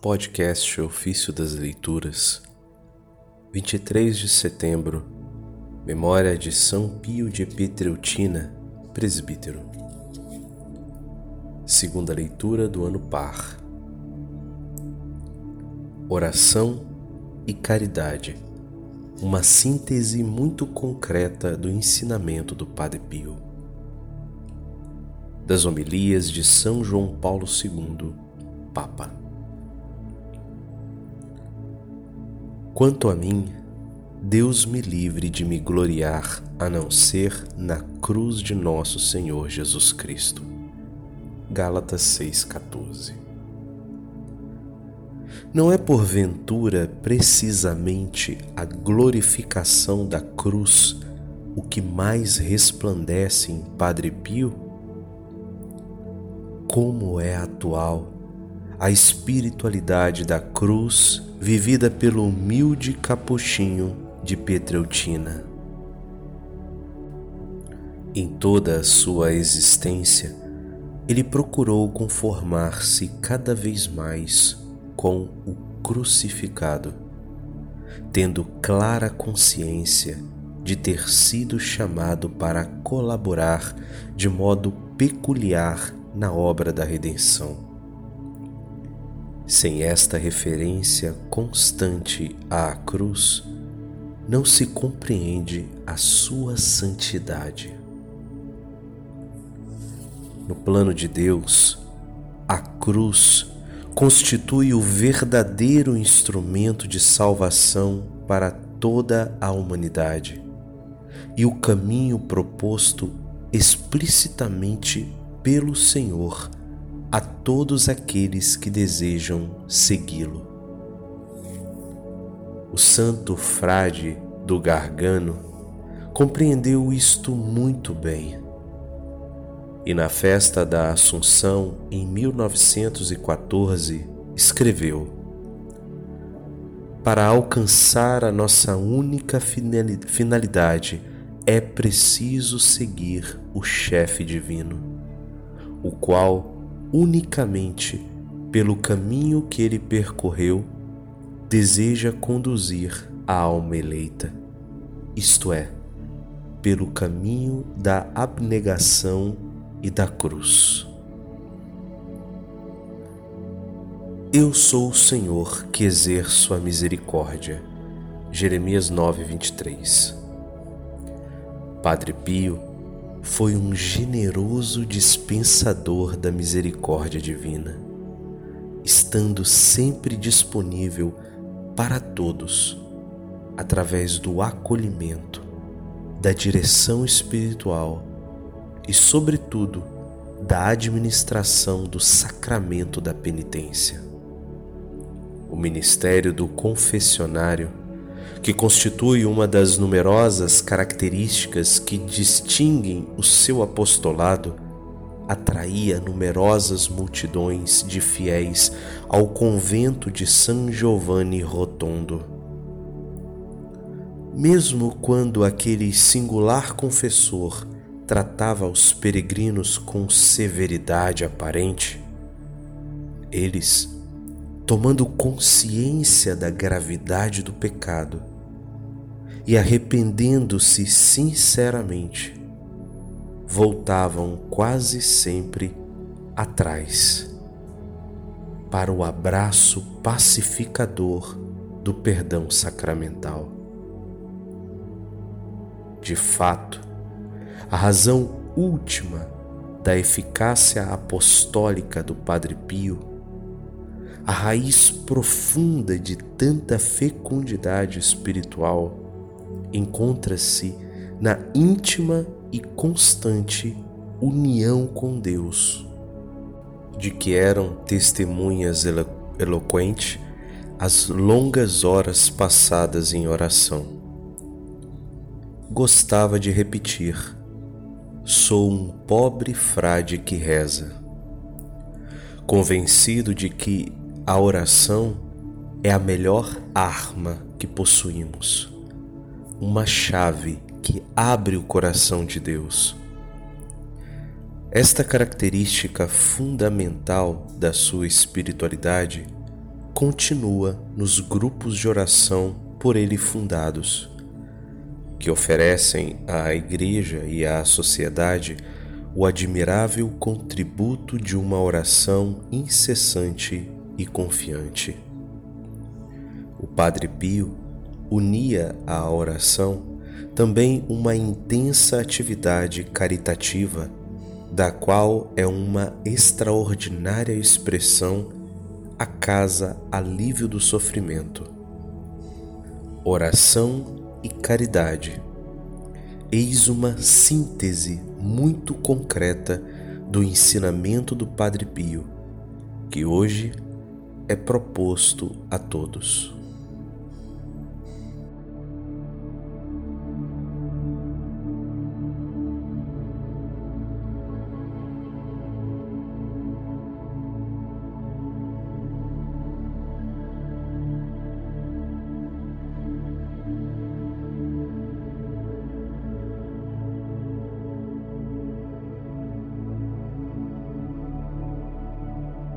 Podcast Ofício das Leituras, 23 de setembro, Memória de São Pio de Pietreutina, presbítero. Segunda leitura do ano par. Oração e caridade. Uma síntese muito concreta do ensinamento do Padre Pio. Das homilias de São João Paulo II, Papa. Quanto a mim, Deus me livre de me gloriar a não ser na cruz de nosso Senhor Jesus Cristo. Gálatas 6,14 Não é porventura precisamente a glorificação da cruz o que mais resplandece em Padre Pio? Como é atual a espiritualidade da cruz vivida pelo humilde capuchinho de Petreutina. Em toda a sua existência, ele procurou conformar-se cada vez mais com o crucificado, tendo clara consciência de ter sido chamado para colaborar de modo peculiar na obra da redenção sem esta referência constante à cruz, não se compreende a sua santidade. No plano de Deus, a cruz constitui o verdadeiro instrumento de salvação para toda a humanidade e o caminho proposto explicitamente pelo Senhor a todos aqueles que desejam segui-lo. O santo frade do Gargano compreendeu isto muito bem. E na festa da Assunção, em 1914, escreveu: Para alcançar a nossa única finalidade, é preciso seguir o chefe divino, o qual unicamente pelo caminho que ele percorreu, deseja conduzir a alma eleita, isto é, pelo caminho da abnegação e da cruz. Eu sou o Senhor que exerço a misericórdia. Jeremias 9, 23. Padre Pio foi um generoso dispensador da misericórdia divina, estando sempre disponível para todos através do acolhimento, da direção espiritual e, sobretudo, da administração do sacramento da penitência. O ministério do confessionário que constitui uma das numerosas características que distinguem o seu apostolado, atraía numerosas multidões de fiéis ao convento de San Giovanni Rotondo. Mesmo quando aquele singular confessor tratava os peregrinos com severidade aparente, eles tomando consciência da gravidade do pecado e arrependendo-se sinceramente, voltavam quase sempre atrás para o abraço pacificador do perdão sacramental. De fato, a razão última da eficácia apostólica do Padre Pio a raiz profunda de tanta fecundidade espiritual encontra-se na íntima e constante união com Deus, de que eram testemunhas elo eloquentes as longas horas passadas em oração. Gostava de repetir: Sou um pobre frade que reza, convencido de que a oração é a melhor arma que possuímos, uma chave que abre o coração de Deus. Esta característica fundamental da sua espiritualidade continua nos grupos de oração por ele fundados, que oferecem à Igreja e à sociedade o admirável contributo de uma oração incessante e confiante. O Padre Pio unia à oração também uma intensa atividade caritativa, da qual é uma extraordinária expressão a casa alívio do sofrimento. Oração e caridade. Eis uma síntese muito concreta do ensinamento do Padre Pio, que hoje é proposto a todos.